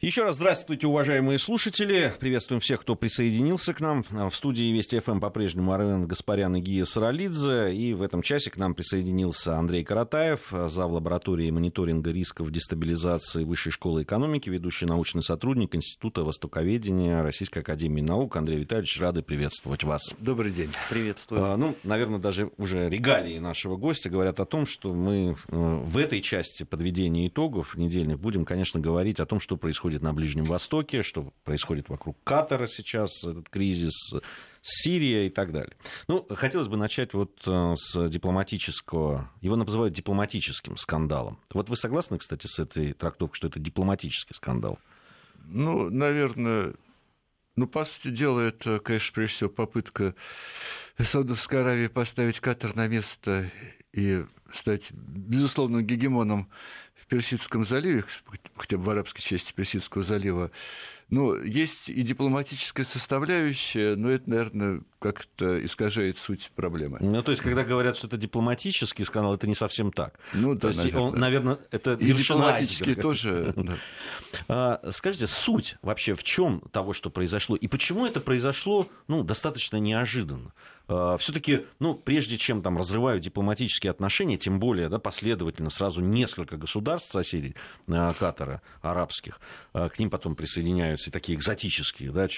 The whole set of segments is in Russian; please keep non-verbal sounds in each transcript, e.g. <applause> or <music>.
Еще раз здравствуйте, уважаемые слушатели. Приветствуем всех, кто присоединился к нам. В студии Вести ФМ по-прежнему Армен Гаспарян и Гия Саралидзе. И в этом часе к нам присоединился Андрей Каратаев, зав. лаборатории мониторинга рисков дестабилизации Высшей школы экономики, ведущий научный сотрудник Института востоковедения Российской академии наук. Андрей Витальевич, рады приветствовать вас. Добрый день. Приветствую. А, ну, наверное, даже уже регалии нашего гостя говорят о том, что мы э, в этой части подведения итогов недельных будем, конечно, говорить о том, что происходит происходит на Ближнем Востоке, что происходит вокруг Катара сейчас, этот кризис, Сирия и так далее. Ну, хотелось бы начать вот э, с дипломатического, его называют дипломатическим скандалом. Вот вы согласны, кстати, с этой трактовкой, что это дипломатический скандал? Ну, наверное, ну, по сути дела, это, конечно, прежде всего попытка Саудовской Аравии поставить Катар на место и стать безусловным гегемоном в Персидском заливе, хотя бы в арабской части Персидского залива, ну, есть и дипломатическая составляющая, но это, наверное, как-то искажает суть проблемы. Ну, то есть, когда говорят, что это дипломатический скандал, это не совсем так. Ну, да, то есть, наверное. Он, наверное, это и дипломатический тоже. <laughs> А, скажите, суть вообще в чем того, что произошло, и почему это произошло, ну, достаточно неожиданно? А, все-таки, ну, прежде чем там разрывают дипломатические отношения, тем более, да, последовательно сразу несколько государств соседей а, Катара, арабских, а, к ним потом присоединяются и такие экзотические, да,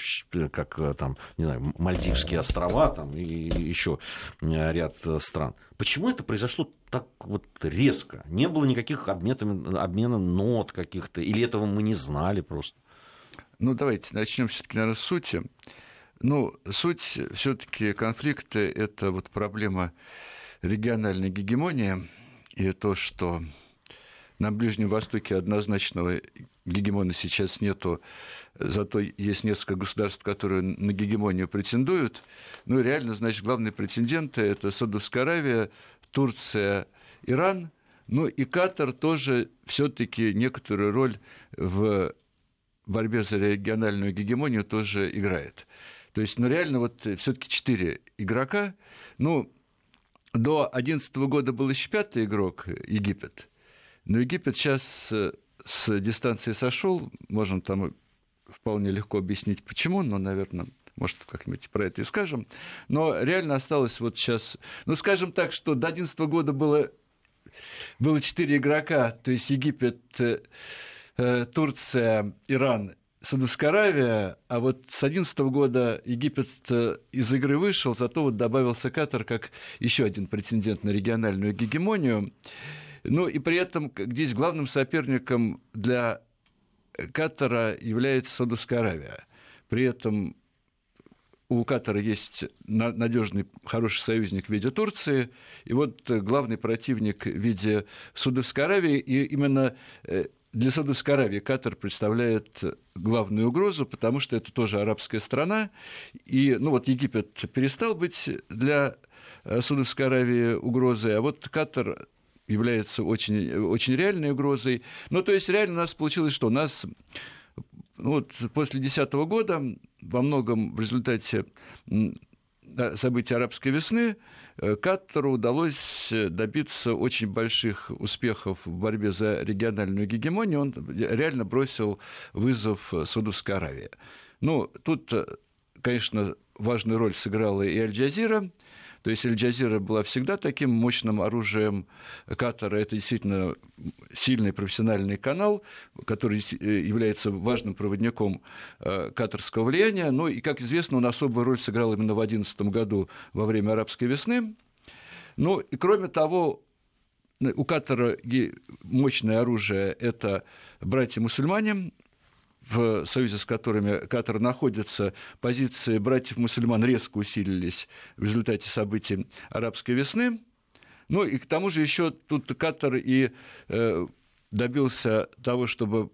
как там, не знаю, Мальдивские острова там и еще ряд стран. Почему это произошло так вот резко? Не было никаких обменов, обмена нот каких-то, или этого мы не знали просто? Ну, давайте начнем все-таки, наверное, с сути. Ну, суть все-таки конфликта – это вот проблема региональной гегемонии и то, что на Ближнем Востоке однозначного гегемона сейчас нету, зато есть несколько государств, которые на гегемонию претендуют. Ну, реально, значит, главные претенденты – это Саудовская Аравия, Турция, Иран, ну и Катар тоже все-таки некоторую роль в борьбе за региональную гегемонию тоже играет. То есть, ну, реально, вот э, все таки четыре игрока. Ну, до 2011 года был еще пятый игрок, э, Египет. Но Египет сейчас э, с дистанции сошел, можно там вполне легко объяснить, почему, но, наверное, может, как-нибудь про это и скажем. Но реально осталось вот сейчас... Ну, скажем так, что до 2011 года было, было четыре игрока, то есть Египет, Турция, Иран Саудовская Аравия, а вот с 2011 года Египет э, из игры вышел, зато вот добавился Катар как еще один претендент на региональную гегемонию. Ну и при этом здесь главным соперником для Катара является Саудовская Аравия. При этом у Катара есть надежный, хороший союзник в виде Турции, и вот главный противник в виде Саудовской Аравии, и именно э, для Саудовской Аравии Катар представляет главную угрозу, потому что это тоже арабская страна. И, ну вот Египет перестал быть для э, Саудовской Аравии угрозой, а вот Катар является очень, очень реальной угрозой. Ну, то есть реально у нас получилось, что у нас ну, вот после 2010 года во многом в результате событий арабской весны Катару удалось э, добиться очень больших успехов в борьбе за региональную гегемонию. Он реально бросил вызов Саудовской Аравии. Ну, тут, э, конечно, важную роль сыграла и Аль-Джазира – то есть Аль-Джазира была всегда таким мощным оружием Катара. Это действительно сильный профессиональный канал, который э, является важным проводником э, катарского влияния. Ну и, как известно, он особую роль сыграл именно в 2011 году во время арабской весны. Ну и кроме того, у Катара мощное оружие – это братья-мусульмане, в союзе с которыми Катар находится, позиции братьев-мусульман резко усилились в результате событий арабской весны. Ну и к тому же еще тут Катар и э, добился того, чтобы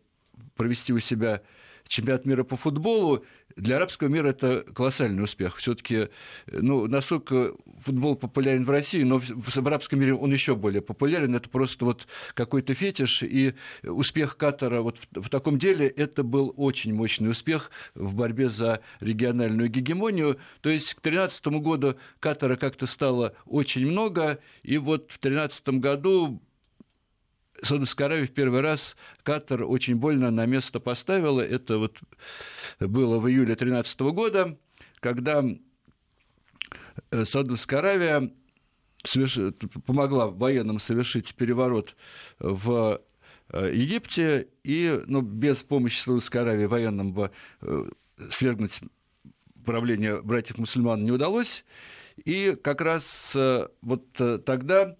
провести у себя чемпионат мира по футболу, для арабского мира это колоссальный успех. Все-таки, ну, насколько футбол популярен в России, но в арабском мире он еще более популярен. Это просто вот какой-то фетиш. И успех Катара вот в, в таком деле это был очень мощный успех в борьбе за региональную гегемонию. То есть к 2013 году Катара как-то стало очень много, и вот в 2013 году Саудовская Аравия в первый раз Катар очень больно на место поставила. Это вот было в июле 2013 года, когда э, Саудовская Аравия соверш... помогла военным совершить переворот в э, Египте, и ну, без помощи Саудовской Аравии военным бы э, свергнуть правление братьев-мусульман не удалось. И как раз вот тогда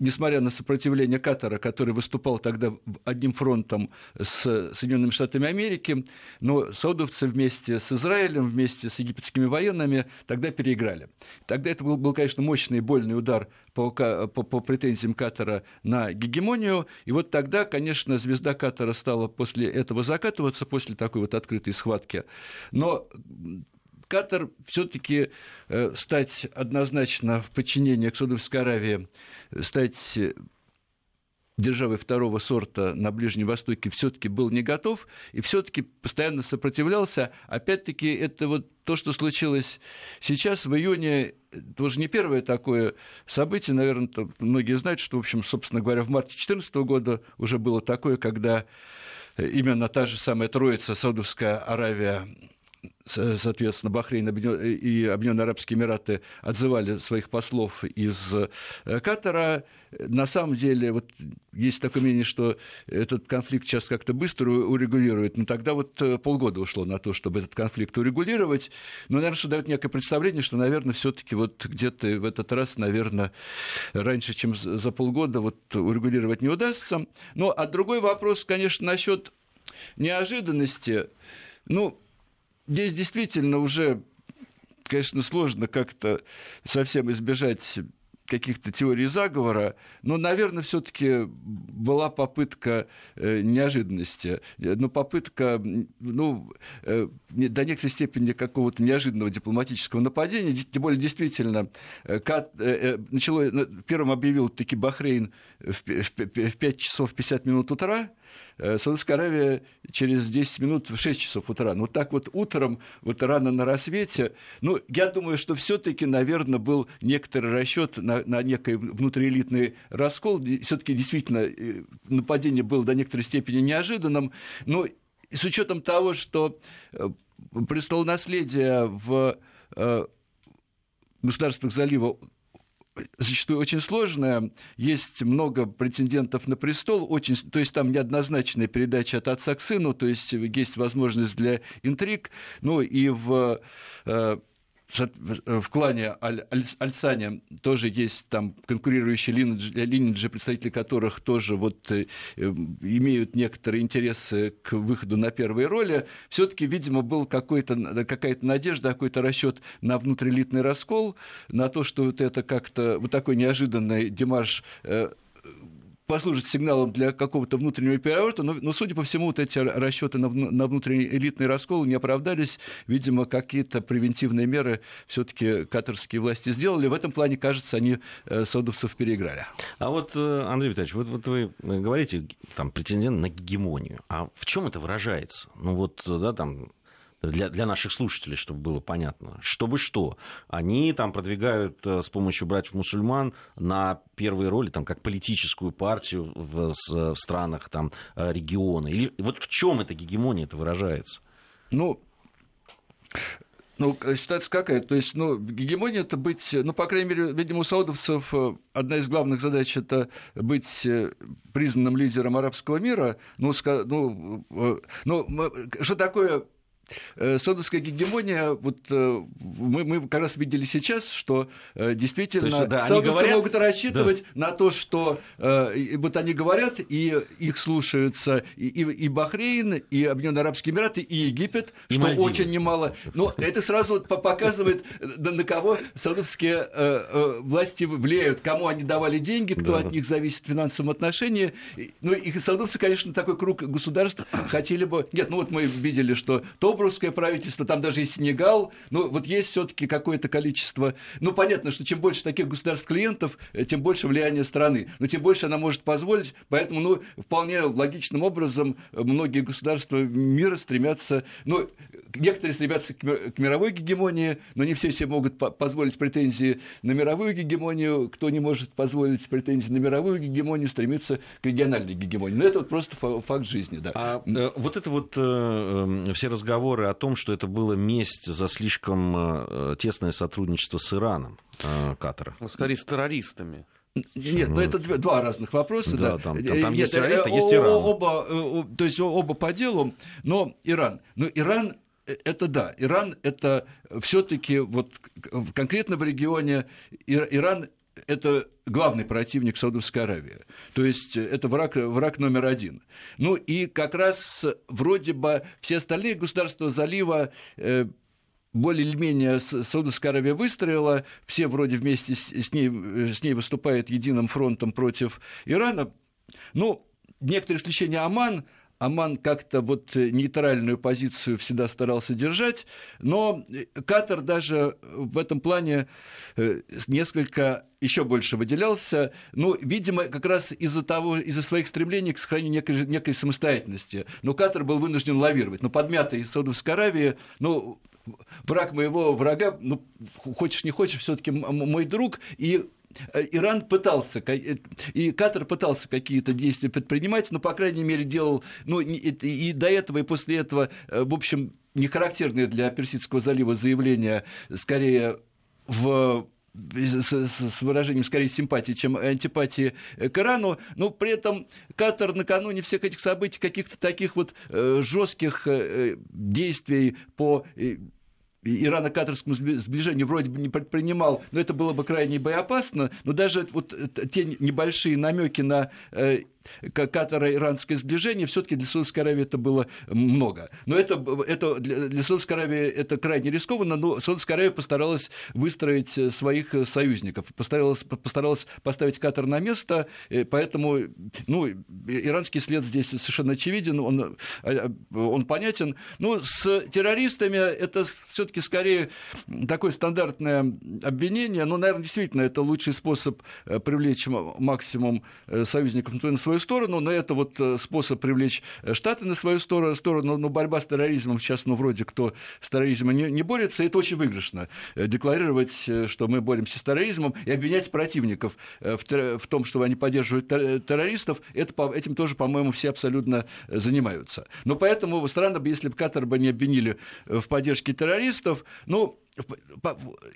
несмотря на сопротивление Катара, который выступал тогда одним фронтом с Соединенными Штатами Америки, но саудовцы вместе с Израилем, вместе с египетскими военными тогда переиграли. Тогда это был, был конечно, мощный и больный удар по, по, по претензиям Катара на гегемонию. И вот тогда, конечно, звезда Катара стала после этого закатываться, после такой вот открытой схватки. Но Катар все-таки э, стать однозначно в подчинении к Саудовской Аравии, стать э, державой второго сорта на Ближнем Востоке все-таки был не готов и все-таки постоянно сопротивлялся. Опять-таки, это вот то, что случилось сейчас, в июне, тоже не первое такое событие, наверное, многие знают, что, в общем, собственно говоря, в марте 2014 года уже было такое, когда э, именно та же самая троица, Саудовская Аравия, соответственно, Бахрейн и Объединенные Арабские Эмираты отзывали своих послов из э, Катара. На самом деле, вот есть такое мнение, что этот конфликт сейчас как-то быстро урегулирует, но тогда вот э, полгода ушло на то, чтобы этот конфликт урегулировать. Но, наверное, что дает некое представление, что, наверное, все таки вот где-то в этот раз, наверное, раньше, чем за полгода вот урегулировать не удастся. Ну, а другой вопрос, конечно, насчет неожиданности. Ну, здесь действительно уже, конечно, сложно как-то совсем избежать каких-то теорий заговора, но, наверное, все-таки была попытка э, неожиданности, но попытка, ну, э, до некоторой степени какого-то неожиданного дипломатического нападения, тем более действительно, э, начало, первым объявил таки Бахрейн в 5 часов 50 минут утра, Саудовская Аравия через 10 минут в 6 часов утра. Ну, так вот утром, вот рано на рассвете, ну, я думаю, что все таки наверное, был некоторый расчет на, на некий внутриэлитный раскол. все таки действительно э, нападение было до некоторой степени неожиданным. Но с учетом того, что э, престолонаследие в государствах залива зачастую очень сложная. Есть много претендентов на престол, очень, то есть там неоднозначная передача от отца к сыну, то есть есть возможность для интриг. Ну и в э, в клане Аль Альцане тоже есть там конкурирующие линейджи, представители которых тоже вот э, имеют некоторые интересы к выходу на первые роли. Все-таки, видимо, был какой-то, какая-то надежда, какой-то расчет на внутриэлитный раскол, на то, что вот это как-то вот такой неожиданный демарш э, послужит сигналом для какого-то внутреннего переворота, но, но судя по всему, вот эти расчеты на, на внутренний элитный раскол не оправдались. Видимо, какие-то превентивные меры все-таки катарские власти сделали. В этом плане, кажется, они э, саудовцев переиграли. А вот, э, Андрей Витальевич, вот, вот вы говорите, там, претендент на гегемонию. А в чем это выражается? Ну вот, да, там, для, для наших слушателей, чтобы было понятно. Чтобы что? Они там продвигают э, с помощью братьев-мусульман на первые роли, там, как политическую партию в, в странах там, э, региона. Или вот в чем эта гегемония это выражается? Ну, ну, ситуация какая? То есть, ну, гегемония это быть, ну, по крайней мере, видимо, у саудовцев э, одна из главных задач это быть признанным лидером арабского мира. Ну, ну, ну что такое Э, Саудовская гегемония, вот э, мы, мы как раз видели сейчас, что э, действительно есть, да, саудовцы говорят... могут рассчитывать да. на то, что вот они говорят, и их слушаются и, и Бахрейн, и Объединенные Арабские Эмираты, и Египет, и что Мальдивы. очень немало. Но это сразу показывает, на кого саудовские власти влияют, кому они давали деньги, кто да. от них зависит в финансовом отношении. Ну и саудовцы, конечно, такой круг государств хотели бы... Нет, ну вот мы видели, что то Нобрусское правительство, там даже и Сенегал, но вот есть все-таки какое-то количество, ну, понятно, что чем больше таких государств-клиентов, э, тем больше влияние страны, но тем больше она может позволить, поэтому, ну, вполне логичным образом многие государства мира стремятся, ну, некоторые стремятся к мировой гегемонии, но не все себе могут позволить претензии на мировую гегемонию, кто не может позволить претензии на мировую гегемонию, стремится к региональной гегемонии. Но это вот просто факт жизни, да. А э, вот это вот э, все разговоры о том, что это было месть за слишком э, тесное сотрудничество с Ираном э, Катара. Ну, скорее, с террористами. Нет, ну это два разных вопроса, да. да. Там, там, там Нет, есть террористы, есть Иран. Оба, то есть оба по делу, но Иран. Но Иран это да, Иран это все-таки вот конкретно в регионе Иран это главный противник Саудовской Аравии. То есть это враг, враг номер один. Ну и как раз вроде бы все остальные государства залива э, более или менее Саудовская Аравия выстроила, все вроде вместе с ней, с ней выступают единым фронтом против Ирана. Ну, некоторые исключения Оман, Оман как-то вот нейтральную позицию всегда старался держать, но Катар даже в этом плане э, несколько еще больше выделялся, ну, видимо, как раз из-за того, из-за своих стремлений к сохранению некой, некой самостоятельности. Но Катар был вынужден лавировать. Но подмятый Саудовской Аравии, ну, враг моего врага, ну, хочешь не хочешь, все-таки мой друг, и Э, Иран пытался, э, и Катар пытался какие-то действия предпринимать, но, по крайней мере, делал, ну, и до этого, и после этого, э, в общем, не характерные для Персидского залива заявления, скорее в с выражением скорее симпатии, чем антипатии к Ирану, но при этом Катар накануне всех этих событий, каких-то таких вот жестких действий по ирано-катарскому сближению вроде бы не предпринимал, но это было бы крайне боеопасно, но даже вот те небольшие намеки на э, катаро-иранское сближение, все-таки для Саудовской Аравии это было много. Но это, это для, для Саудовской Аравии это крайне рискованно, но Саудовская Аравия постаралась выстроить своих союзников, постаралась, постаралась поставить Катар на место, поэтому ну, иранский след здесь совершенно очевиден, он, он понятен. Ну, с террористами это все-таки скорее такое стандартное обвинение, но, наверное, действительно это лучший способ э, привлечь максимум э, союзников на свою свою сторону, но это вот э, способ привлечь э, Штаты на свою сторону, но борьба с терроризмом сейчас, ну, вроде кто с терроризмом не, не борется, это очень выигрышно. Э, декларировать, что мы боремся с терроризмом и обвинять противников в, в том, что они поддерживают террористов, это, этим тоже, по-моему, все абсолютно занимаются. Но поэтому странно бы, если бы Катар бы не обвинили в поддержке террористов, ну,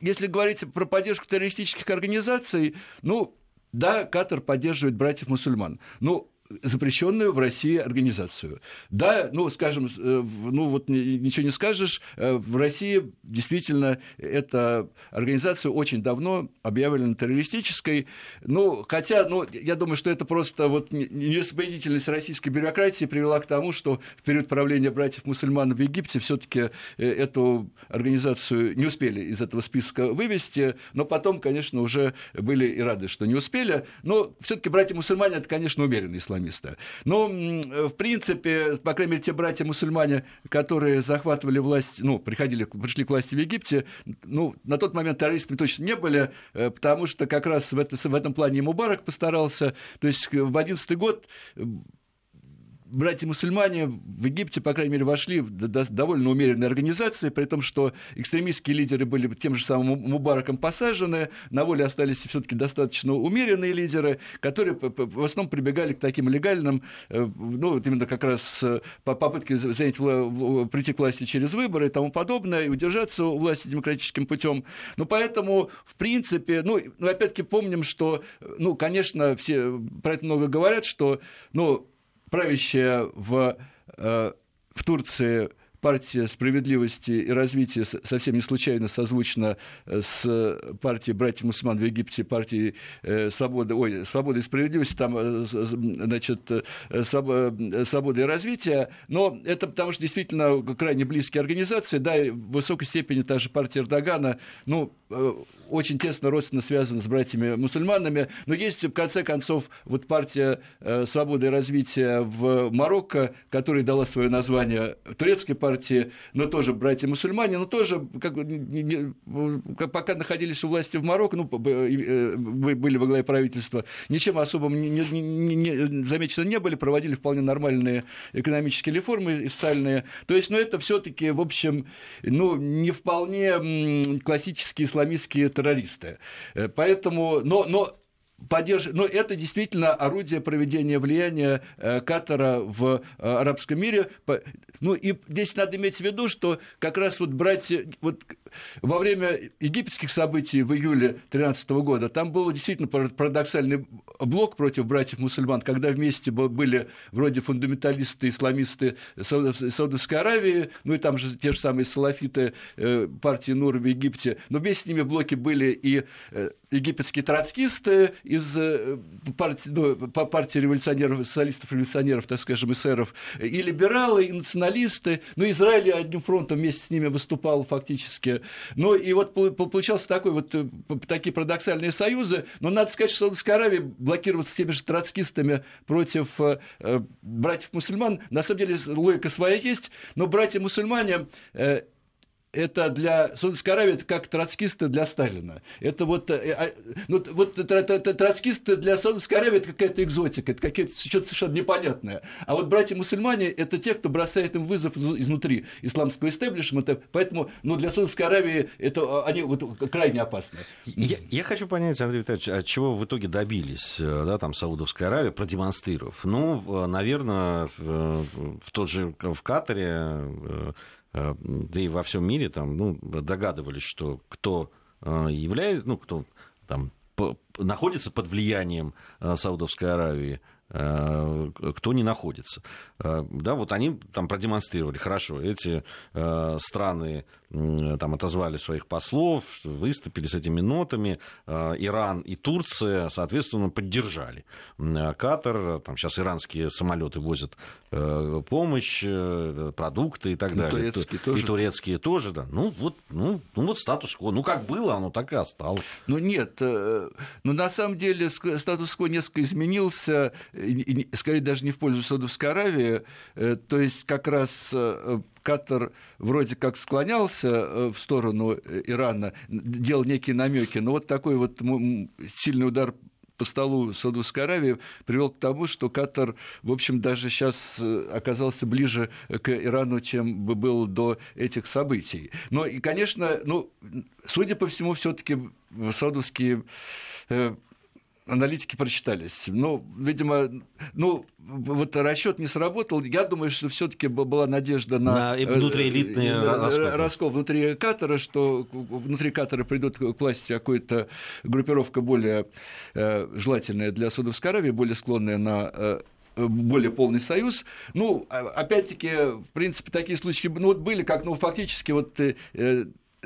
если говорить про поддержку террористических организаций, ну, да, Катар поддерживает братьев-мусульман. Ну, запрещенную в России организацию. Да, ну, скажем, э, ну, вот ничего не скажешь, э, в России действительно эта организация очень давно объявлена террористической, ну, хотя, ну, я думаю, что это просто вот нераспорядительность российской бюрократии привела к тому, что в период правления братьев-мусульман в Египте все таки э, эту организацию не успели из этого списка вывести, но потом, конечно, уже были и рады, что не успели, но все таки братья-мусульмане – это, конечно, умеренный ислам исламиста. Но, в принципе, по крайней мере, те братья-мусульмане, которые захватывали власть, ну, приходили, пришли к власти в Египте, ну, на тот момент террористами точно не были, э, потому что как раз в, это, в этом плане Мубарак постарался. То есть в 2011 год братья-мусульмане в Египте, по крайней мере, вошли в довольно умеренные организации, при том, что экстремистские лидеры были тем же самым Мубараком посажены, на воле остались все-таки достаточно умеренные лидеры, которые в основном прибегали к таким легальным, э, ну, вот именно как раз э, по попытке занять, прийти к власти через выборы и тому подобное, и удержаться у власти демократическим путем. Ну, поэтому, в принципе, ну, ну опять-таки помним, что, ну, конечно, все про это много говорят, что, ну, правящая в, э, в Турции партия справедливости и развития совсем не случайно созвучна э, с партией братьев мусульман в Египте, партией э, свободы, ой, свободы и справедливости, там, значит, свободы и развития, но это потому что действительно крайне близкие организации, да, и в высокой степени та же партия Эрдогана, ну, очень тесно родственно связана с братьями-мусульманами, но есть, в конце концов, вот партия э, свободы и развития в Марокко, которая дала свое название турецкой партии, партии, но тоже братья-мусульмане, но тоже, как, не, не, пока находились у власти в Марокко, ну, были во главе правительства, ничем особым не, не, не, замечено не были, проводили вполне нормальные экономические реформы и социальные. То есть, ну, это все таки в общем, ну, не вполне классические исламистские террористы. Э, поэтому, но, но поддерживать. Но это действительно орудие проведения влияния э, Катара в э, арабском мире. Ну и здесь надо иметь в виду, что как раз вот братья, вот во время египетских событий в июле 2013 года там был действительно парадоксальный блок против братьев-мусульман, когда вместе были вроде фундаменталисты, исламисты Саудовской Аравии, ну и там же те же самые салафиты э, партии Нур в Египте, но вместе с ними в блоке были и египетские троцкисты из э, партии, ну, партии революционеров, социалистов-революционеров, так скажем, эсеров, и либералы, и националисты. Ну, Израиль одним фронтом вместе с ними выступал фактически. Ну, и вот получался такой вот, э, такие парадоксальные союзы. Но надо сказать, что Саудовская Аравия блокироваться теми же троцкистами против э, братьев-мусульман, на самом деле логика своя есть, но братья-мусульмане это для Саудовской Аравии это как троцкисты для Сталина. Это вот, э, а, ну, вот троцкисты для Саудовской Аравии это какая-то экзотика, это какое-то что-то совершенно непонятное. А вот братья-мусульмане это те, кто бросает им вызов изнутри исламского истеблишмента, поэтому ну, для Саудовской Аравии это, а, они вот, крайне опасны. Я, я хочу понять, Андрей Витальевич, от чего в итоге добились э, да, там, Саудовская Аравия, продемонстрировав? Ну, наверное, в, в тот же в Катаре э, Э, да и во всем мире там, ну, догадывались, что кто э, является, ну, кто там находится под влиянием э, Саудовской Аравии, кто не находится. Да, вот они там продемонстрировали, хорошо, эти страны там отозвали своих послов, выступили с этими нотами. Э, Иран и Турция, соответственно, поддержали. Катар, там сейчас иранские самолеты возят э, помощь, э, продукты и так и далее. Турецкие тоже. И турецкие тоже, да. Ну вот, ну, ну вот статус-кво. Ну как было, оно так и осталось. Ну нет, ну на самом деле статус-кво несколько изменился, скорее даже не в пользу Саудовской Аравии. То есть как раз Катар вроде как склонялся э, в сторону э, Ирана, делал некие намеки, но вот такой вот сильный удар по столу Саудовской Аравии привел к тому, что Катар, в общем, даже сейчас э, оказался ближе к Ирану, чем бы был до этих событий. Но, и, конечно, ну, судя по всему, все-таки саудовские аналитики прочитались. Ну, видимо, ну, вот расчет не сработал. Я думаю, что все-таки была надежда на, на внутриэлитный э, раскол. раскол внутри Катара, что внутри Катара придет к власти какая-то группировка более э, желательная для Саудовской Аравии, более склонная на э, более полный союз. Ну, а, опять-таки, в принципе, такие случаи ну, вот были, как, ну, фактически вот э,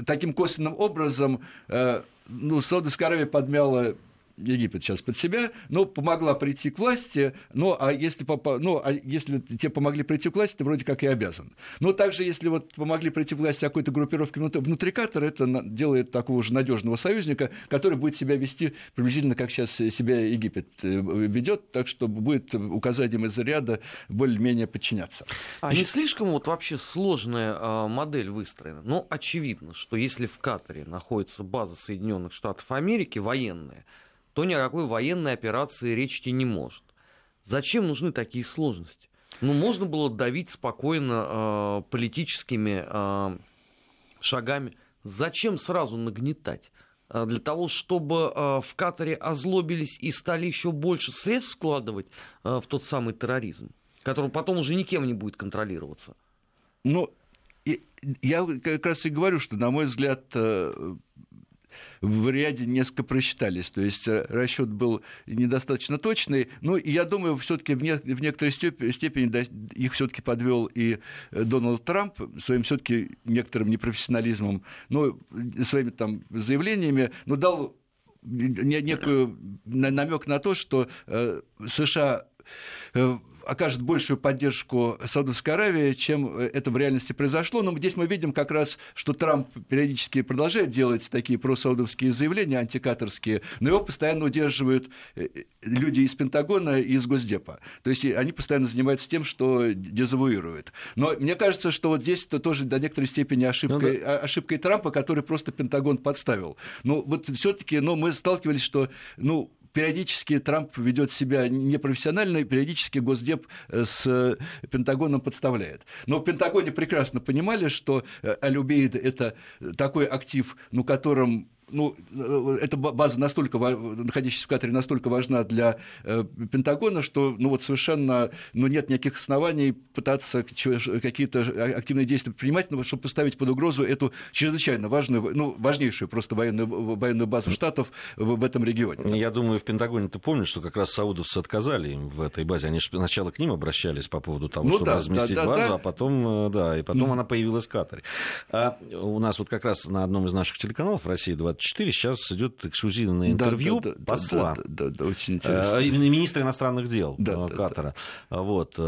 таким косвенным образом э, ну, Саудовская Аравия подмяла Египет сейчас под себя, но помогла прийти к власти, ну, а если, ну, а если тебе помогли прийти к власти, ты вроде как и обязан. Но также, если вот помогли прийти к власти какой-то группировке внутри Катара, это делает такого же надежного союзника, который будет себя вести приблизительно как сейчас себя Египет э, ведет, так что будет указанием из ряда более-менее подчиняться. А не слишком вот вообще сложная а, модель выстроена? Ну, очевидно, что если в Катаре находится база Соединенных Штатов Америки военная, то ни о какой военной операции речь идти не может. Зачем нужны такие сложности? Ну, можно было давить спокойно э, политическими э, шагами. Зачем сразу нагнетать? Э, для того, чтобы э, в Катаре озлобились и стали еще больше средств вкладывать э, в тот самый терроризм, который потом уже никем не будет контролироваться. Ну, я как раз и говорю, что, на мой взгляд, в ряде несколько просчитались. То есть э, расчет был недостаточно точный. Ну, и я думаю, все-таки в, не, в некоторой степени да, их все-таки подвел и э, Дональд Трамп своим все-таки некоторым непрофессионализмом, ну, своими там заявлениями, но дал некую намек на то, что э, США окажет большую поддержку Саудовской Аравии, чем это в реальности произошло. Но здесь мы видим как раз, что Трамп периодически продолжает делать такие просаудовские заявления, антикаторские, но его постоянно удерживают э, люди из Пентагона и из Госдепа. То есть они постоянно занимаются тем, что дезавуируют. Но мне кажется, что вот здесь это тоже до некоторой степени ошибкой, ну, да. ошибкой Трампа, который просто Пентагон подставил. Ну, вот все-таки, но мы сталкивались, что, ну, периодически Трамп ведет себя непрофессионально, периодически Госдеп э, с Пентагоном подставляет. Но в Пентагоне прекрасно понимали, что э, Алюбейд – это такой актив, ну, которым ну, э, эта база настолько, находящаяся в Катаре, настолько важна для э, Пентагона, что ну, вот совершенно ну, нет никаких оснований пытаться какие-то активные действия принимать, ну, чтобы поставить под угрозу эту чрезвычайно важную, ну, важнейшую просто военную, военную базу штатов в, в этом регионе. Я думаю, в Пентагоне ты помнишь, что как раз саудовцы отказали им в этой базе. Они же сначала к ним обращались по поводу того, ну, чтобы да, разместить да, базу, да. а потом, э, да, и потом mm. она появилась в Катаре. А у нас вот как раз на одном из наших телеканалов России 20 24 сейчас идет эксклюзивное интервью да, да, посла, да, да, да, да, очень интересно. Э, министра иностранных дел да, Катара. Да, да. Вот.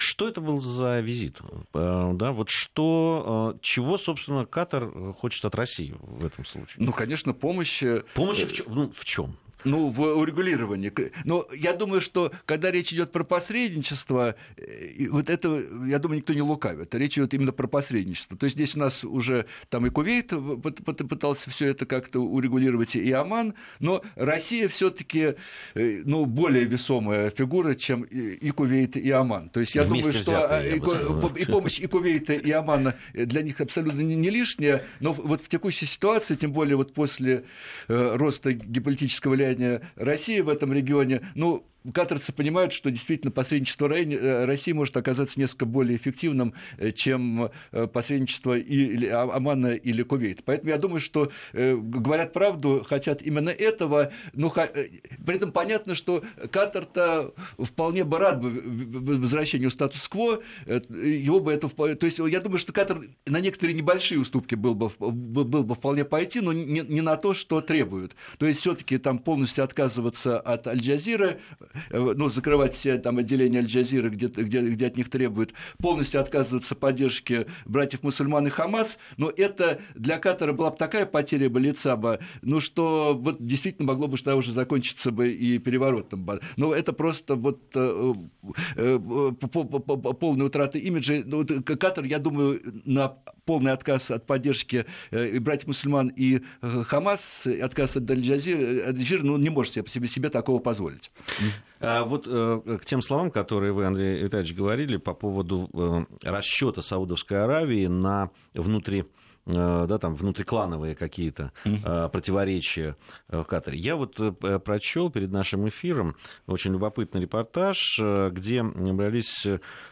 Что это был за визит? Э, да, вот что, э, чего, собственно, Катар хочет от России в этом случае? Ну, конечно, помощь. Помощь в, чем? ну, в чем? Ну, в урегулировании. Но я думаю, что когда речь идет про посредничество, вот это, я думаю, никто не лукавит. Речь идет именно про посредничество. То есть здесь у нас уже там и Кувейт пытался все это как-то урегулировать, и Оман, но Россия все-таки э, ну, более весомая фигура, чем и Кувейт, и Оман. То есть я Вместе думаю, что а, и, и помощь и Кувейта, и Омана для них абсолютно не лишняя, но вот в текущей ситуации, тем более вот после э, роста геополитического влияния влияние России в этом регионе, ну, катарцы понимают, что действительно посредничество э, России может оказаться несколько более эффективным, э, чем э, посредничество или а, Омана или Кувейта. Поэтому я думаю, что говорят правду, хотят именно этого, но при этом понятно, что Катар-то вполне бы рад бы возвращению статус-кво, его бы это... То есть я думаю, что Катар на некоторые небольшие уступки был бы, был бы вполне пойти, но не, не на то, что требуют. То есть все таки там полностью отказываться от Аль-Джазиры, ну, закрывать все там отделения Аль-Джазиры, где, где, где от них требуют, полностью отказываться поддержки братьев-мусульман и Хамас, но это для Катара была бы такая потеря бы лица бы, ну, что вот действительно могло бы что уже закончиться бы и переворотом бы. Но это просто вот э, э, полная утрата имиджа. Ну, Катар, я думаю, на полный отказ от поддержки братьев-мусульман и Хамас, отказ от Аль-Джазиры, ну, не может себе, себе такого позволить. А вот э, к тем словам, которые вы, Андрей Витальевич, говорили по поводу э, расчета Саудовской Аравии на внутри э, да, там внутриклановые какие-то mm-hmm. противоречия в Катаре. Я вот прочел перед нашим эфиром очень любопытный репортаж, где брались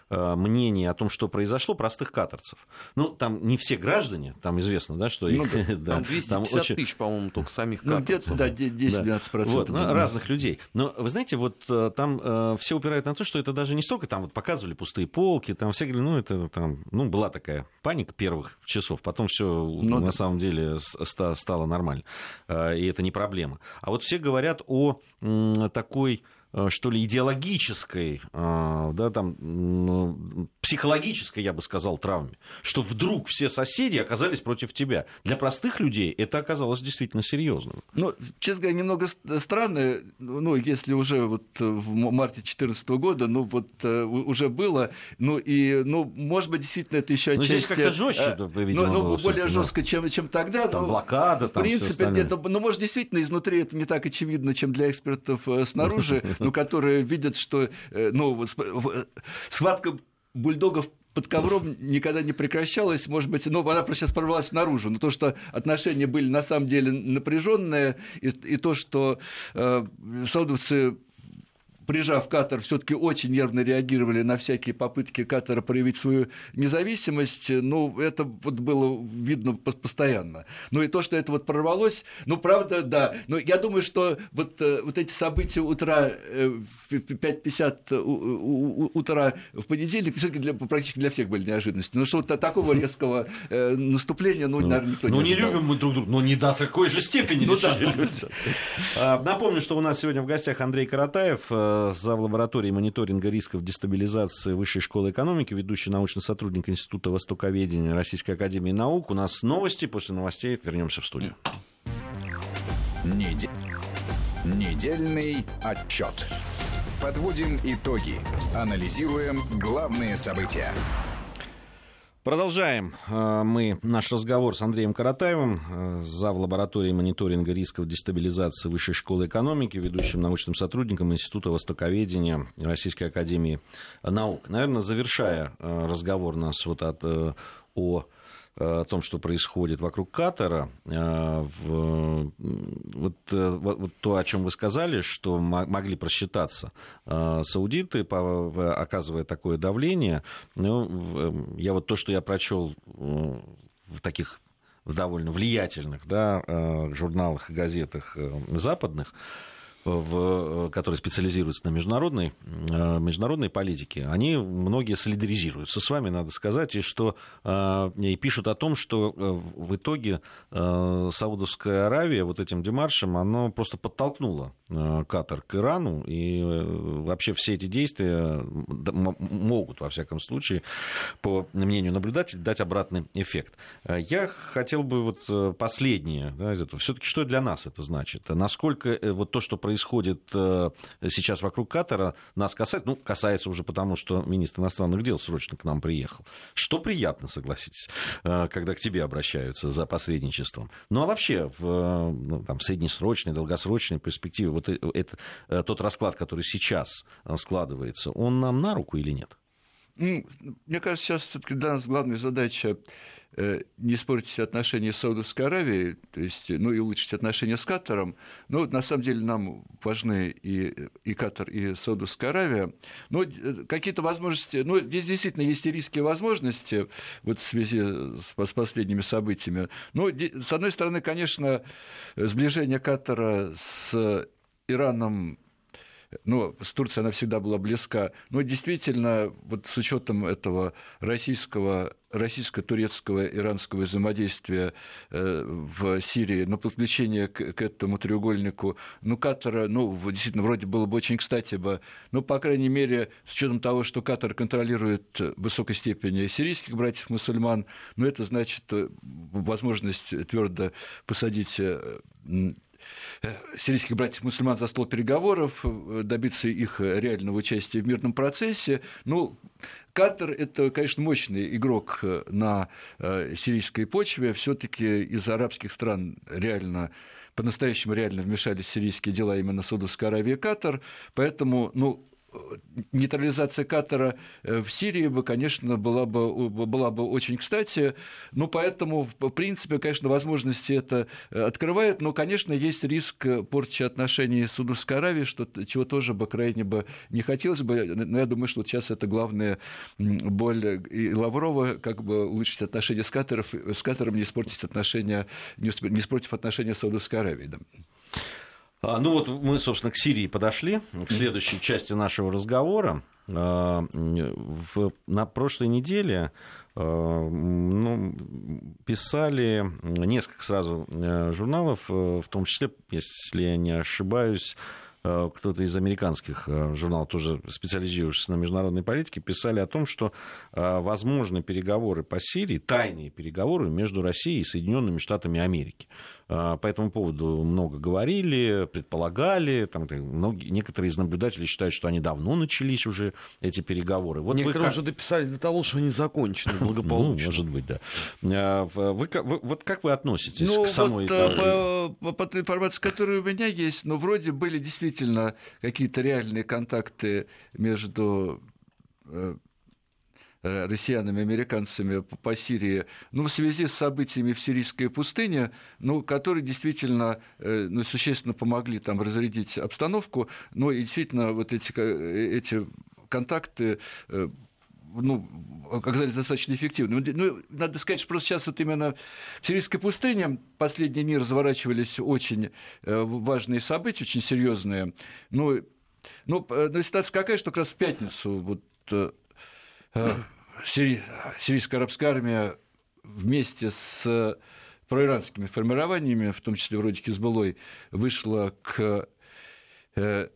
Э, мнение о том, что произошло, простых катарцев. Ну, там не все граждане, там известно, да, что ну, их... Да, <laughs> там 250 там очень... тысяч, по-моему, только самих катарцев. Ну, да, 10-12%. Да. Вот, ну, разных людей. Но, вы знаете, вот э, там э, все упирают на то, что это даже не столько там вот показывали пустые полки, там все говорили, ну, это там, ну, была такая паника первых часов, потом все ну, на да. самом деле стало нормально, и это не проблема. А вот все говорят о такой Э, что ли, идеологической, э, да, там, психологической, я бы сказал, травме, что вдруг все соседи оказались против тебя. Для простых людей это оказалось действительно серьезным. Ну, честно говоря, немного странно, ну, если уже вот в марте 2014 года, ну, вот э, уже было, ну, и, ну, может быть, действительно, это еще отчасти... Но здесь как-то жестче, видимо, ну, ну, более жестко, да. чем, чем тогда. Там но, блокада, там В принципе, это, ну, может, действительно, изнутри это не так очевидно, чем для экспертов снаружи, <laughs> ну, которые видят, что э, ну, схватка бульдогов под ковром никогда не прекращалась, может быть, ну, она просто сейчас прорвалась наружу, но то, что отношения были на самом деле напряженные, и, и то, что э, саудовцы прижав Катар, все-таки очень нервно реагировали на всякие попытки Катара проявить свою независимость. Ну, это вот было видно постоянно. Ну и то, что это вот прорвалось, ну, правда, да. Но я думаю, что вот, э, вот эти события утра э, в 5.50 утра в понедельник все-таки для, практически для всех были неожиданностью. Ну, что вот такого резкого э, наступления, ну, ну наверное, никто ну, не. Ну, не любим мы друг друга, но не до такой же степени ну, да. <laughs> А, напомню, что у нас сегодня в гостях Андрей Каратаев, зав. лаборатории мониторинга рисков дестабилизации Высшей школы экономики, ведущий научный сотрудник Института Востоковедения Российской Академии Наук. У нас новости. После новостей вернемся в студию. Недель... Недельный отчет. Подводим итоги. Анализируем главные события. Продолжаем э, мы наш разговор с Андреем Каратаевым, э, зав. лаборатории мониторинга рисков дестабилизации Высшей школы экономики, ведущим научным сотрудником Института Востоковедения Российской Академии Наук. Наверное, завершая э, разговор нас вот от, о о том, что происходит вокруг Катара, э, вот, э, вот, вот то, о чем вы сказали, что могли просчитаться э, саудиты, оказывая такое давление, ну, я вот то, что я прочел в таких в довольно влиятельных да, журналах и газетах западных, в, которые специализируются на международной, э, международной политике, они многие солидаризируются с вами, надо сказать, и, что, э, и пишут о том, что э, в итоге Саудовская Аравия вот этим демаршем, оно просто подтолкнуло Катар к Ирану, и вообще все эти действия могут, во всяком случае, по мнению наблюдателей, дать обратный эффект. Я хотел бы вот последнее, да, из этого, все-таки что для нас это значит? Насколько вот то, что происходит происходит э, сейчас вокруг Катара, нас касается, ну, касается уже потому, что министр иностранных дел срочно к нам приехал. Что приятно, согласитесь, э, когда к тебе обращаются за посредничеством. Ну, а вообще, в ну, там, среднесрочной, долгосрочной перспективе, вот это, э, тот расклад, который сейчас складывается, он нам на руку или нет? Ну, мне кажется, сейчас для нас главная задача Э, не испортить отношения с Саудовской Аравией, то есть, ну и улучшить отношения с Катаром. Но на самом деле нам важны и, и Катар, и Саудовская Аравия. Но э, какие-то возможности, ну здесь действительно есть и риски возможности вот в связи с, с последними событиями. Но с одной стороны, конечно, сближение Катара с Ираном ну, с Турцией она всегда была близка, но действительно, вот с учетом этого российского российско-турецкого иранского взаимодействия э, в Сирии, на подключение к, к этому треугольнику, ну, Катара, ну, действительно, вроде было бы очень кстати бы, ну, по крайней мере, с учетом того, что Катар контролирует в высокой степени сирийских братьев-мусульман, ну, это значит э, возможность твердо посадить э, Э, сирийских братьев-мусульман за стол переговоров, э, добиться их реального участия в мирном процессе. Ну, Катар – это, конечно, мощный игрок э, на сирийской почве. все таки из арабских стран реально по-настоящему реально вмешались в сирийские дела именно Саудовская Аравия и Катар. Поэтому, ну, нейтрализация Катара э, в Сирии бы, конечно, была бы, была бы очень кстати. Ну, поэтому, в принципе, конечно, возможности это э, открывает, но, конечно, есть риск порчи отношений с Саудовской Аравией, что, чего тоже бы крайне бы не хотелось бы. Но я думаю, что вот сейчас это главная боль и Лаврова, как бы улучшить отношения с, Катаром, с Катаром, не испортить отношения, не испортив отношения с Саудовской Аравией. А, ну вот мы, собственно, к Сирии подошли, к следующей части нашего разговора. А, в, на прошлой неделе а, ну, писали несколько сразу э, журналов, э, в том числе, если я не ошибаюсь, э, кто-то из американских журналов, тоже специализирующихся на международной политике, писали о том, что возможны переговоры по Сирии, тайные переговоры между Россией и Соединенными Штатами Америки. А, по этому поводу много говорили, предполагали. Там, многие, некоторые из наблюдателей считают, что они давно начались уже, эти переговоры. Вот некоторые как... уже дописали до того, что они закончены <laughs> благополучно. Ну, может быть, да. А, вы, вы, вот как вы относитесь ну, к самой... Вот, э, по, по той информации, которая у меня есть, ну, вроде были действительно какие-то реальные контакты между Э, россиянами, американцами по Сирии, ну, в связи с событиями в сирийской пустыне, ну, которые действительно э, ну, существенно помогли там разрядить обстановку, но и действительно вот эти, э, эти контакты ну, оказались достаточно эффективными. Ну, надо сказать, что просто сейчас вот именно в сирийской пустыне последние дни разворачивались очень важные события, очень серьезные. Ну, ну, но ситуация какая, что как раз в пятницу вот сири... сирийская арабская армия вместе с проиранскими формированиями, в том числе вроде Хизбаллой, вышла к э,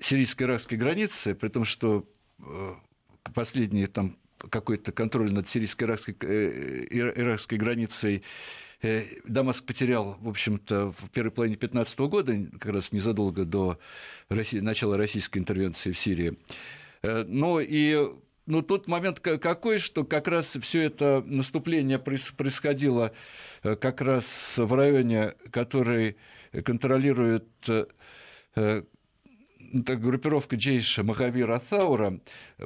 сирийско-иракской границы, при том, что последние там какой-то контроль над сирийско-иракской иракской границей Дамаск потерял, в общем-то, в первой половине 2015 года, как раз незадолго до России, начала российской интервенции в Сирии. Но и ну, тут момент какой, что как раз все это наступление происходило э, как раз в районе, который контролирует э, э, группировка Джейша Махавира Thauра,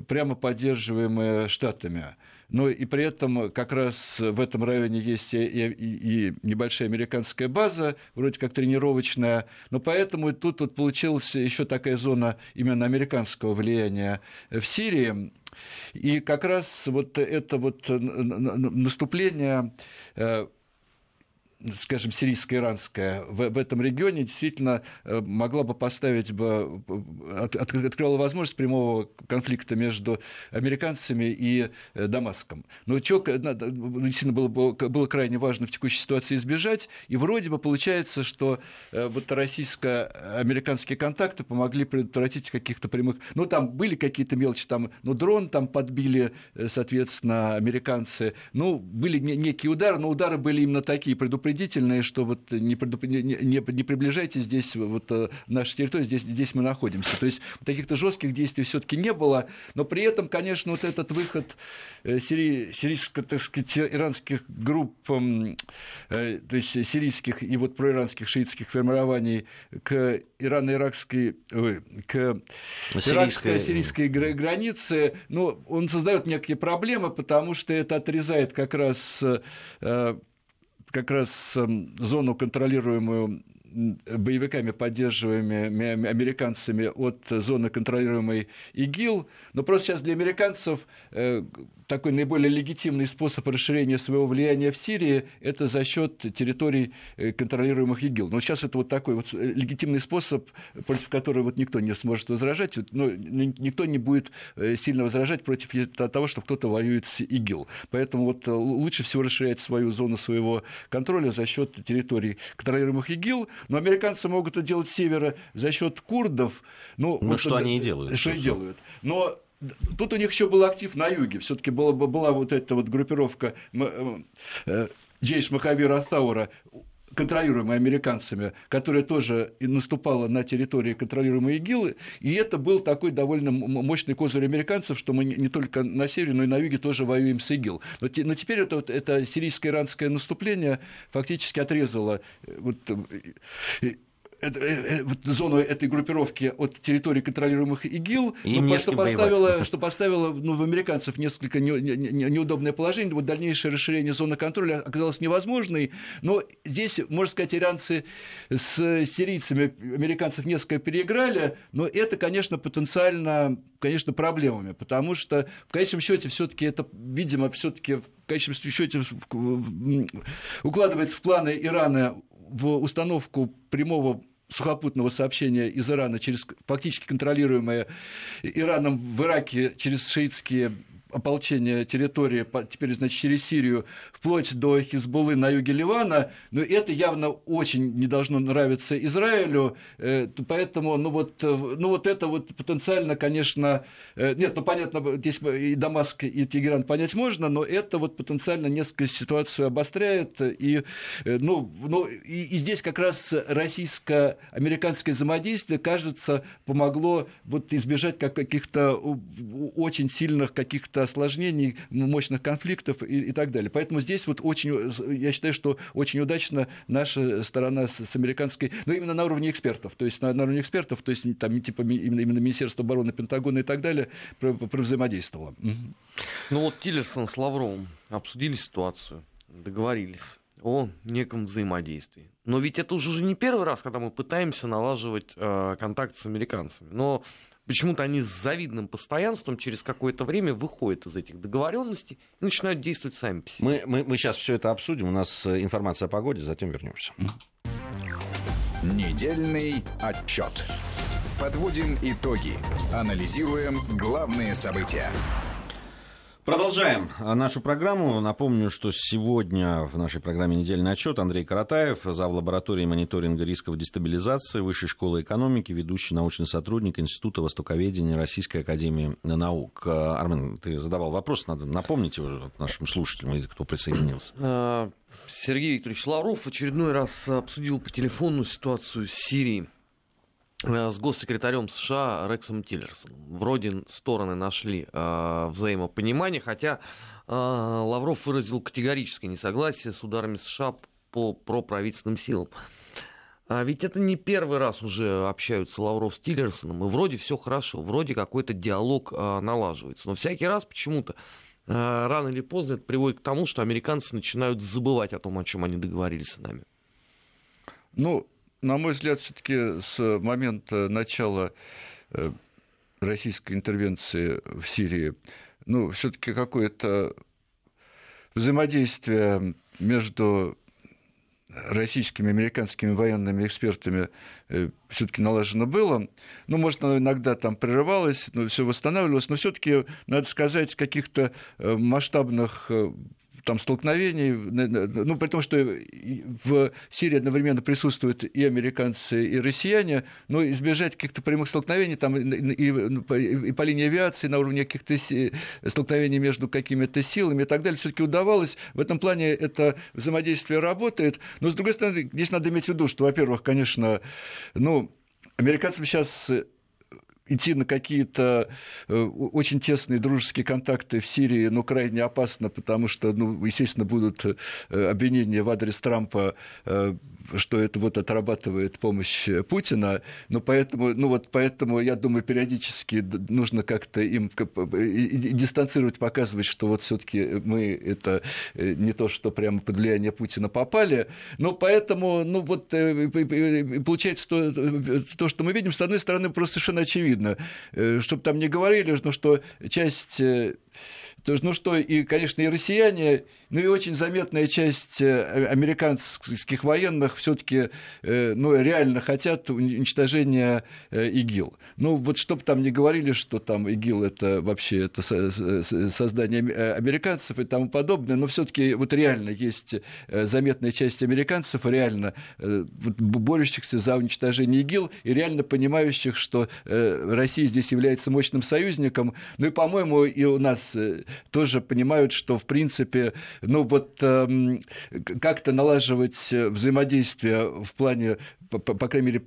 прямо поддерживаемая Штатами. Но и при этом как раз в этом районе есть и, и, и небольшая американская база, вроде как тренировочная, но поэтому тут вот получилась еще такая зона именно американского влияния в Сирии. И как раз вот это вот наступление э, скажем, сирийско-иранская в, в этом регионе действительно э, могла бы поставить бы, э, от, открыла возможность прямого конфликта между американцами и э, Дамаском. Но что действительно было, было крайне важно в текущей ситуации избежать, и вроде бы получается, что вот российско-американские контакты помогли предотвратить каких-то прямых... Ну, там были какие-то мелочи, там, ну, дрон там подбили, соответственно, американцы, ну, были некие удары, но удары были именно такие, предупреждения предупредительные, что вот не, предуп... не, не, не приближайте здесь вот э, нашу территорию, здесь, здесь мы находимся. То есть каких-то жестких действий все-таки не было, но при этом, конечно, вот этот выход э, сири... сирийско, так сказать, иранских групп, э, то есть сирийских и вот проиранских шиитских формирований к ирано-иракской, к иракско-сирийской границе, ну, он создает некие проблемы, потому что это отрезает как раз как раз эм, зону, контролируемую боевиками, поддерживаемыми американцами от зоны, контролируемой ИГИЛ. Но просто сейчас для американцев э, такой наиболее легитимный способ расширения своего влияния в Сирии – это за счет территорий, э, контролируемых ИГИЛ. Но сейчас это вот такой вот э, легитимный способ, против которого вот никто не сможет возражать, но никто не будет сильно возражать против того, что кто-то воюет с ИГИЛ. Поэтому вот лучше всего расширять свою зону своего контроля за счет территорий, контролируемых ИГИЛ, но американцы могут это делать с севера за счет курдов. Ну, ну вот что это, они и делают. Что и делают. Но Тут у них еще был актив на юге. Все-таки была, была вот эта вот группировка э, э, Джейш Махавира Астаура, контролируемая американцами, которая тоже наступала на территории контролируемой ИГИЛ, и это был такой довольно мощный козырь американцев, что мы не только на севере, но и на юге тоже воюем с ИГИЛ. Но, но теперь это, вот, это сирийско-иранское наступление фактически отрезало э, вот, это, э, вот, зону этой группировки от территории, контролируемых ИГИЛ, и ну, что, поставило, что поставило ну, в американцев несколько не, не, не, неудобное положение. Вот дальнейшее расширение зоны контроля оказалось невозможной. Но здесь, можно сказать, иранцы с сирийцами американцев несколько переиграли, но это, конечно, потенциально конечно, проблемами, потому что в конечном счете все-таки это, видимо, все-таки конечном счете укладывается в планы Ирана в установку прямого сухопутного сообщения из Ирана через фактически контролируемое Ираном в Ираке через шиитские ополчения территории, теперь, значит, через Сирию, вплоть до Хизбуллы на юге Ливана, но это явно очень не должно нравиться Израилю, э, поэтому, ну вот, э, ну вот это вот потенциально, конечно, э, нет, ну понятно, здесь и Дамаск, и Тегеран понять можно, но это вот потенциально несколько ситуацию обостряет, и, ну, ну, и, и здесь как раз российско-американское взаимодействие, кажется, помогло вот избежать как каких-то очень сильных каких-то каких-то осложнений, мощных конфликтов и, и так далее. Поэтому здесь вот очень, я считаю, что очень удачно наша сторона с, с американской, но именно на уровне экспертов, то есть на, на уровне экспертов, то есть там типа именно, именно Министерство обороны, Пентагона и так далее, про, про взаимодействовало. Ну вот Тиллерсон с Лавровым обсудили ситуацию, договорились о неком взаимодействии. Но ведь это уже не первый раз, когда мы пытаемся налаживать э, контакт с американцами. Но почему-то они с завидным постоянством через какое-то время выходят из этих договоренностей и начинают действовать сами по себе. Мы, мы, мы сейчас все это обсудим. У нас э, информация о погоде, затем вернемся. Недельный отчет. Подводим итоги. Анализируем главные события. Продолжаем нашу программу. Напомню, что сегодня в нашей программе «Недельный отчет» Андрей Каратаев, зав. лаборатории мониторинга рисков дестабилизации Высшей школы экономики, ведущий научный сотрудник Института востоковедения Российской академии наук. Армен, ты задавал вопрос, надо напомнить его нашим слушателям, кто присоединился. А, Сергей Викторович Лавров очередной раз обсудил по телефону ситуацию с Сирией. Э, с госсекретарем США Рексом Тиллерсоном. Вроде стороны нашли э, взаимопонимание, хотя э, Лавров выразил категорическое несогласие с ударами США по проправительственным силам. А ведь это не первый раз уже общаются Лавров с Тиллерсоном, и вроде все хорошо, вроде какой-то диалог э, налаживается. Но всякий раз почему-то э, рано или поздно это приводит к тому, что американцы начинают забывать о том, о чем они договорились с нами. Ну, на мой взгляд, все-таки с момента начала э, российской интервенции в Сирии, ну, все-таки какое-то взаимодействие между российскими, американскими военными экспертами э, все-таки налажено было. Ну, может, оно иногда там прерывалось, но все восстанавливалось. Но все-таки, надо сказать, каких-то э, масштабных там столкновений, ну, при том, что в Сирии одновременно присутствуют и американцы, и россияне, но избежать каких-то прямых столкновений там и, и, и по линии авиации на уровне каких-то столкновений между какими-то силами и так далее все-таки удавалось. В этом плане это взаимодействие работает. Но, с другой стороны, здесь надо иметь в виду, что, во-первых, конечно, ну, американцам сейчас идти на какие-то э, очень тесные дружеские контакты в Сирии, ну, крайне опасно, потому что, ну, естественно, будут э, обвинения в адрес Трампа, э, что это вот отрабатывает помощь Путина, но поэтому, ну, вот поэтому, я думаю, периодически нужно как-то им дистанцировать, показывать, что вот все таки мы это не то, что прямо под влияние Путина попали, но поэтому, ну, вот получается то, то что мы видим, с одной стороны, просто совершенно очевидно, очевидно, э, чтобы там не говорили, ну, что часть э, то есть, ну что, и, конечно, и россияне, ну и очень заметная часть э, американских военных все-таки э, ну, реально хотят уничтожения э, ИГИЛ. Ну вот чтобы там не говорили, что там ИГИЛ это вообще это создание американцев и тому подобное, но все-таки вот реально есть заметная часть американцев, реально борющихся за уничтожение ИГИЛ и реально понимающих, что Россия здесь является мощным союзником. Ну и, по-моему, и у нас тоже понимают, что, в принципе, ну вот эм, как-то налаживать взаимодействие в плане по, по крайней мере,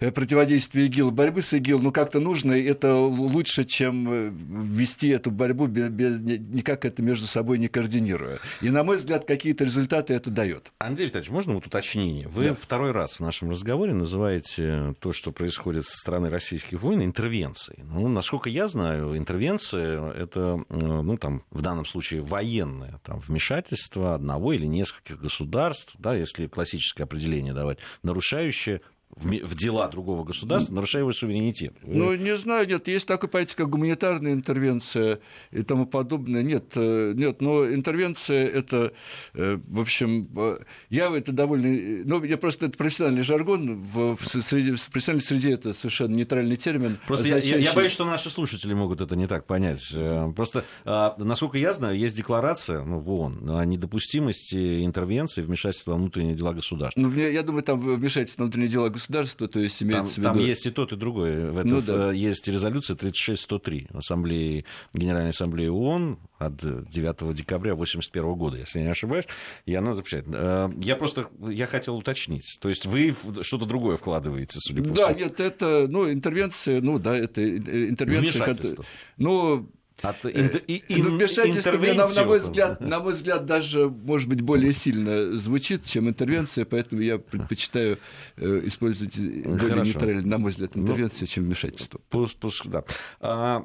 э, противодействия ИГИЛ, борьбы с ИГИЛ, ну, как-то нужно, и это лучше, чем э, вести эту борьбу без, без, никак это между собой не координируя. И, на мой взгляд, какие-то результаты это дает. Андрей Витальевич, можно вот уточнение? Вы да. второй раз в нашем разговоре называете то, что происходит со стороны российских войн, интервенцией. Ну, насколько я знаю, интервенция – это, э, ну, там, в данном случае военное там, вмешательство одного или нескольких государств, да, если классическое определение давать, нарушающее в дела другого государства, нарушая его суверенитет. Ну, не знаю, нет, есть такое понятие, как гуманитарная интервенция и тому подобное. Нет, э, нет, но интервенция это, э, в общем, э, я это довольно, ну, я просто это профессиональный жаргон, в, в, среди, в профессиональной среде это совершенно нейтральный термин. Просто означающий... я, я, я боюсь, что наши слушатели могут это не так понять. Просто, а, насколько я знаю, есть декларация ну, в ООН о недопустимости интервенции, вмешательства во внутренние дела государства. Ну, я думаю, там вмешательство во внутренние дела государства государства, то есть имеется там, в виду... Там есть и тот, и другой. В этом ну, да. есть резолюция 36-103 Ассамблеи, Генеральной Ассамблеи ООН от 9 декабря 1981 года, если я не ошибаюсь, и она запрещает. Э, я просто я хотел уточнить. То есть вы что-то другое вкладываете, судя по всему. Да, нет, это ну, интервенция, ну да, это интервенция. Ну, от ин, ин, ну, вмешательство, на, на, мой взгляд, на мой взгляд, даже, может быть, более сильно звучит, чем интервенция, поэтому я предпочитаю э, использовать более Хорошо. нейтрально, на мой взгляд, интервенцию, ну, чем вмешательство. Пусть, пусть, да. А,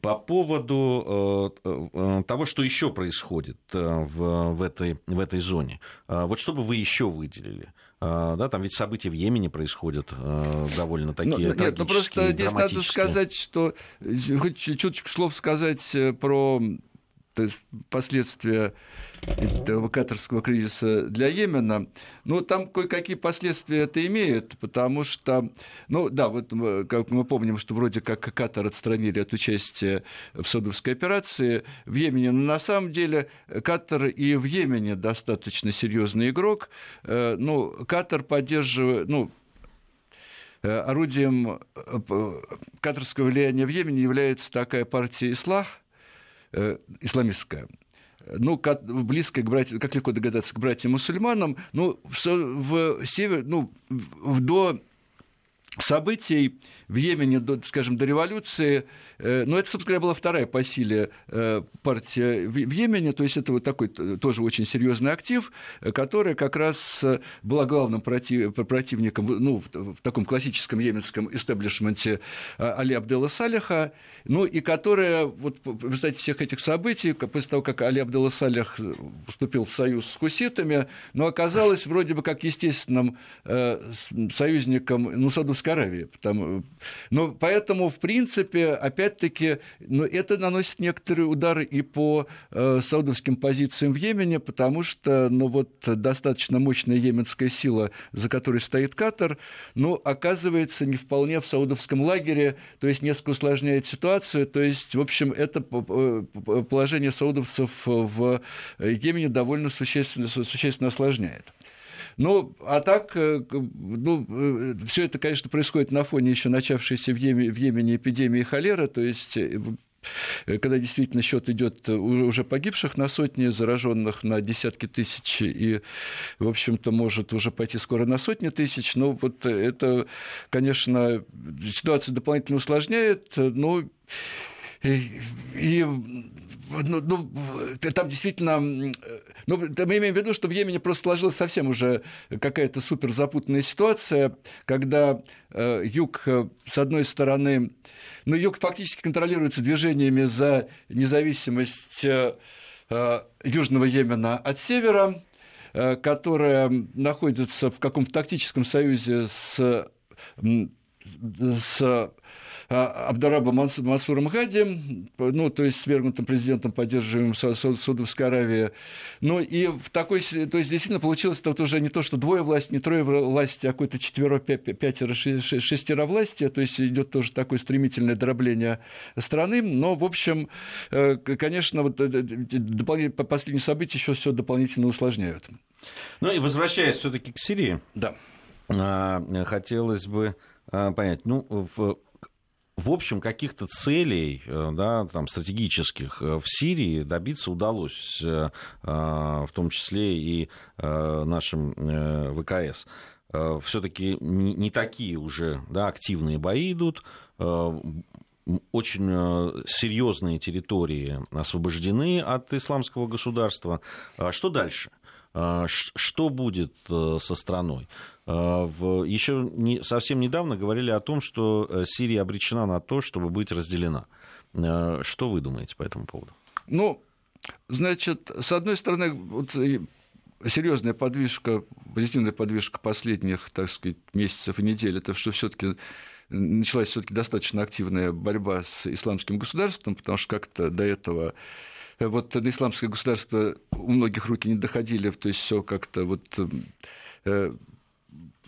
по поводу э, э, того, что еще происходит э, в, в, этой, в этой зоне. Э, вот что бы вы еще выделили? А, да, там ведь события в Йемене происходят э, довольно ну, такие ну, Нет, ну просто здесь надо сказать, что хоть чуточку слов сказать э, про то есть последствия этого катарского кризиса для Йемена, ну, там кое-какие последствия это имеет, потому что, ну, да, вот как мы помним, что вроде как Катар отстранили от участия в Саудовской операции. В Йемене, но на самом деле Катар и в Йемене достаточно серьезный игрок. Э, ну, Катар поддерживает, ну, э, орудием э, катарского влияния в Йемене является такая партия «Ислах», э, исламистская, ну, как, близкая к братьям, как легко догадаться, к братьям-мусульманам, ну, в, в север, ну, в, до событий в Йемене, до, скажем, до революции, э, ну, это, собственно говоря, была вторая по силе э, партия в Йемене, то есть это вот такой тоже очень серьезный актив, которая как раз была главным против, противником, ну, в, в таком классическом йеменском истеблишменте э, Али Абдела Салиха, ну, и которая вот в результате всех этих событий, после того, как Али Абдела Салих вступил в союз с хуситами, но оказалась вроде бы как естественным э, союзником ну, Саудовской Аравии, потому, но поэтому, в принципе, опять-таки, ну, это наносит некоторые удары и по э, саудовским позициям в Йемене, потому что, ну, вот достаточно мощная йеменская сила, за которой стоит Катар, ну, оказывается не вполне в саудовском лагере, то есть несколько усложняет ситуацию, то есть, в общем, это положение саудовцев в Йемене довольно существенно, существенно осложняет. Ну, а так, э, ну, э, все это, конечно, происходит на фоне еще начавшейся в Йемене, в Йемене эпидемии холеры, то есть э, когда действительно счет идет уже погибших на сотни, зараженных на десятки тысяч, и, в общем-то, может уже пойти скоро на сотни тысяч. Но вот это, конечно, ситуацию дополнительно усложняет. Ну, и ну, ну, там действительно, ну, мы имеем в виду, что в Йемене просто сложилась совсем уже какая-то супер запутанная ситуация, когда э, юг, э, с одной стороны, ну, юг фактически контролируется движениями за независимость э, э Южного Йемена от севера, э, которая находится в каком-то тактическом союзе с, с Абдараба Мансуром Хади, ну, то есть свергнутым президентом, поддерживаемым Саудовской Аравии. Ну, и в такой, то есть действительно получилось вот уже не то, что двое власти, не трое власти, а какое-то четверо, пятеро, шестеро власти, то есть идет тоже такое стремительное дробление страны, но, в общем, э, конечно, вот э, последние события еще все дополнительно усложняют. Ну и возвращаясь все-таки к Сирии, да. А, хотелось бы а, понять, ну, в в общем, каких-то целей э, да, там, стратегических э, в Сирии добиться удалось, э, в том числе и нашим ВКС. Все-таки не такие уже да, активные бои идут, очень серьезные территории освобождены от исламского государства. А что дальше? Что будет со страной? А, еще совсем недавно говорили о том, что э, Сирия обречена на то, чтобы быть разделена. А, что вы думаете по этому поводу? Ну, значит, с одной стороны, вот серьезная подвижка, позитивная подвижка последних, так сказать, месяцев и недель, это что все-таки началась все-таки достаточно активная борьба с исламским государством, потому что как-то до этого э, вот на исламское государство у многих руки не доходили, то есть все как-то вот э,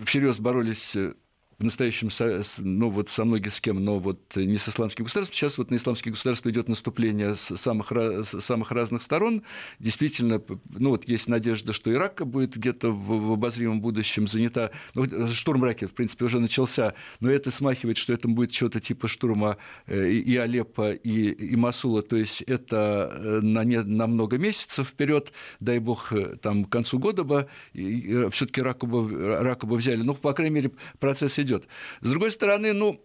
всерьез боролись э, в настоящем, ну вот со многих с кем, но вот не с исламским государством. Сейчас вот на исламские государства идет наступление с самых, с самых разных сторон. Действительно, ну вот есть надежда, что Ирак будет где-то в, в обозримом будущем занята. Ну, э, штурм Ирака, в принципе, уже начался, но это смахивает, что это будет что-то типа штурма э, и Алеппо, и, и Масула. То есть это на, не, на много месяцев вперед, дай бог, там к концу года бы все-таки Ираку бы, Ираку бы взяли. Ну, по крайней мере, процесс идет. С другой стороны, ну,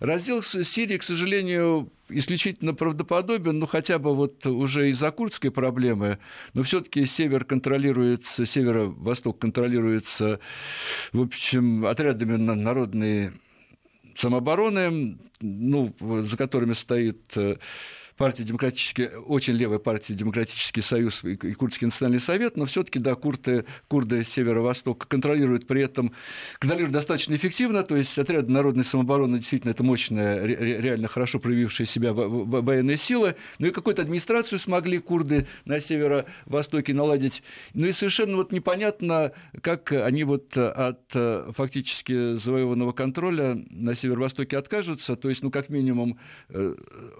Раздел Сирии, к сожалению, исключительно правдоподобен, ну, хотя бы вот уже из-за курдской проблемы, но все таки север контролируется, северо-восток контролируется, в общем, отрядами народной самообороны, ну, за которыми стоит э, партия демократический, очень левая партия Демократический союз и Курдский национальный совет, но все-таки, да, курды, курды северо-востока контролируют при этом, контролируют достаточно эффективно, то есть отряд народной самообороны действительно это мощная, реально хорошо проявившая себя военная сила, ну и какую-то администрацию смогли курды на северо-востоке наладить, ну и совершенно вот непонятно, как они вот от фактически завоеванного контроля на северо-востоке откажутся, то есть, ну, как минимум, э,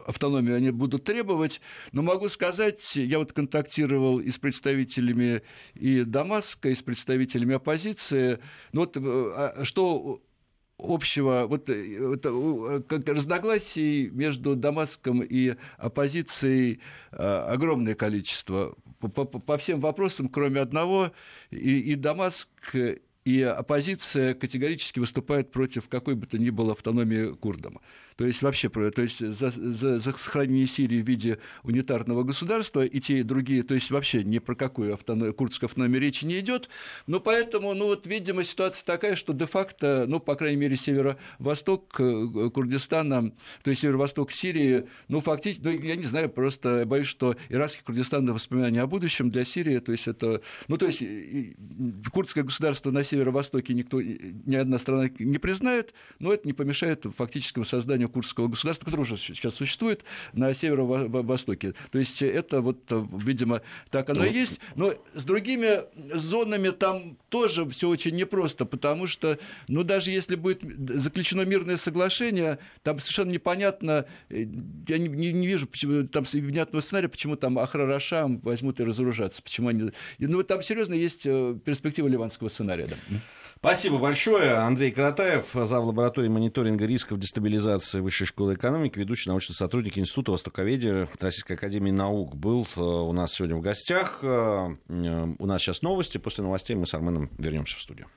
автономию они будут требовать, но могу сказать, я вот контактировал и с представителями и Дамаска, и с представителями оппозиции, ну вот э, а что общего вот, вот, как разногласий между Дамаском и оппозицией э, огромное количество. По, по, по всем вопросам, кроме одного, и, и Дамаск и оппозиция категорически выступает против какой бы то ни было автономии курдам то есть вообще то есть за, за, за сохранение Сирии в виде унитарного государства, и те, и другие, то есть вообще ни про какую автоном, курдскую автономию речи не идет. Но поэтому, ну вот, видимо, ситуация такая, что де-факто, ну, по крайней мере, северо-восток э, Курдистана, то есть северо-восток Сирии, ну, фактически, ну, я не знаю, просто боюсь, что иракский Курдистан на воспоминания о будущем для Сирии, то есть это, ну, то есть курдское государство на северо-востоке никто, ни одна страна не признает, но это не помешает фактическому созданию созданию курдского государства, которое уже сейчас существует на северо-востоке. То есть это вот, видимо, так оно и есть. Но с другими зонами там тоже все очень непросто, потому что, ну, даже если будет заключено мирное соглашение, там совершенно непонятно, э, я не, не, не вижу почему, там внятного сценария, почему там Ахрарашам возьмут и разоружатся, почему они... Ну, там серьезно есть э, перспектива ливанского сценария. Да. Спасибо большое. Андрей Каратаев, зав. лаборатории мониторинга рисков дестабилизации Высшей школы экономики, ведущий научный сотрудник Института Востоковедения Российской Академии Наук, был э, у нас сегодня в гостях. Э, у нас сейчас новости. После новостей мы с Арменом вернемся в студию.